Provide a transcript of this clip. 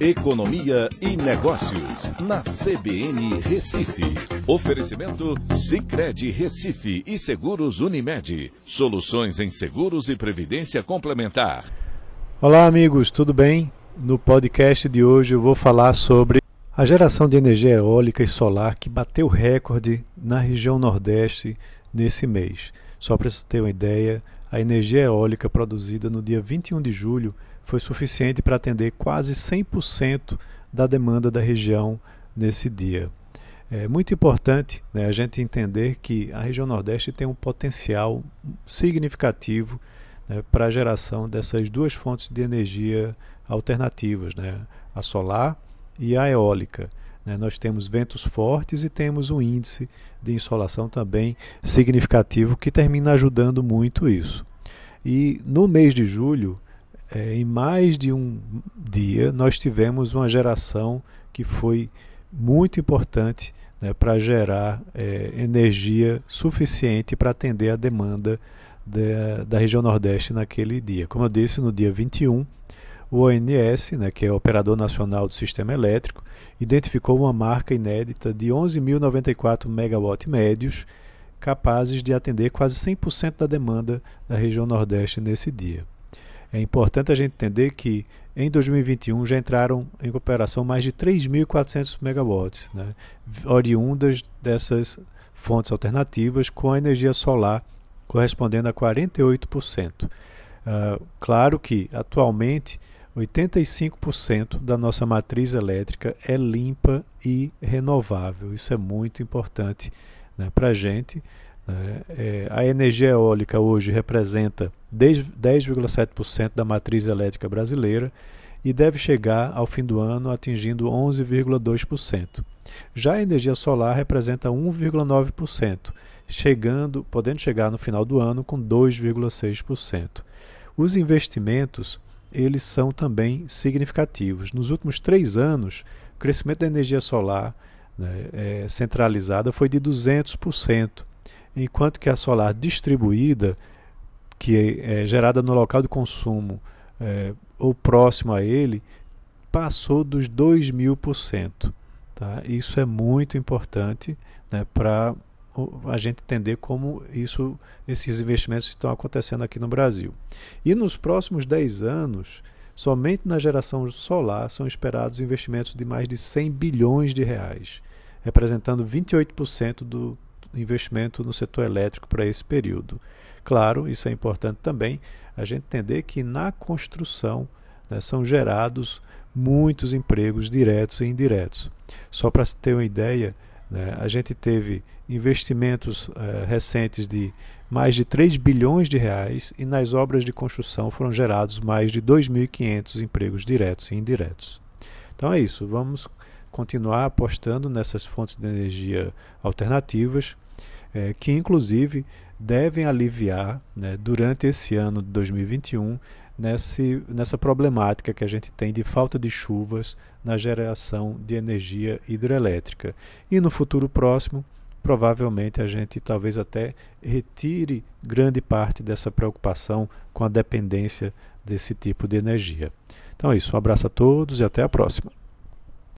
Economia e Negócios, na CBN Recife. Oferecimento Cicred Recife e Seguros Unimed. Soluções em seguros e previdência complementar. Olá, amigos, tudo bem? No podcast de hoje eu vou falar sobre a geração de energia eólica e solar que bateu recorde na região Nordeste nesse mês. Só para você ter uma ideia, a energia eólica produzida no dia 21 de julho foi suficiente para atender quase 100% da demanda da região nesse dia. É muito importante né, a gente entender que a região Nordeste tem um potencial significativo né, para a geração dessas duas fontes de energia alternativas, né, a solar e a eólica. Né. Nós temos ventos fortes e temos um índice de insolação também significativo que termina ajudando muito isso. E no mês de julho, é, em mais de um dia, nós tivemos uma geração que foi muito importante né, para gerar é, energia suficiente para atender a demanda da, da, região Nordeste naquele dia. Como eu disse, no dia 21, o ONS, né, que é o Operador Nacional do Sistema Elétrico, identificou uma marca inédita de 11.094 megawatt médios, capazes de atender quase 100% da demanda da região Nordeste nesse dia. É importante a gente entender que em 2021 já entraram em operação mais de 3.400 megawatts, né, oriundas dessas fontes alternativas com a energia solar correspondendo a 48%. Uh, ah, claro que atualmente 85% da nossa matriz elétrica é limpa e renovável. Isso é muito importante né, para a gente. Né? É, a energia eólica hoje representa 10,7% da matriz elétrica brasileira e deve chegar ao fim do ano atingindo 11,2%. Já a energia solar representa 1,9%, chegando, podendo chegar no final do ano com 2,6%. Os investimentos eles são também significativos. Nos últimos três anos, o crescimento da energia solar né, é, centralizada foi de 200%, enquanto que a solar distribuída, que é, é gerada no local de consumo é, ou próximo a ele, passou dos 2 mil por cento. Tá? Isso é muito importante né, para a gente entender como isso, esses investimentos estão acontecendo aqui no Brasil. E nos próximos 10 anos, somente na geração solar são esperados investimentos de mais de 100 bilhões de reais, representando 28% do investimento no setor elétrico para esse período. Claro, isso é importante também, a gente entender que na construção né, são gerados muitos empregos diretos e indiretos. Só para se ter uma ideia, né, a gente teve investimentos eh, recentes de mais de 3 bilhões de reais e nas obras de construção foram gerados mais de 2.500 empregos diretos e indiretos. Então é isso, vamos continuar apostando nessas fontes de energia alternativas, é, que inclusive devem aliviar né, durante esse ano de 2021 nesse, nessa problemática que a gente tem de falta de chuvas na geração de energia hidrelétrica. E no futuro próximo, provavelmente a gente talvez até retire grande parte dessa preocupação com a dependência desse tipo de energia. Então é isso, um abraço a todos e até a próxima.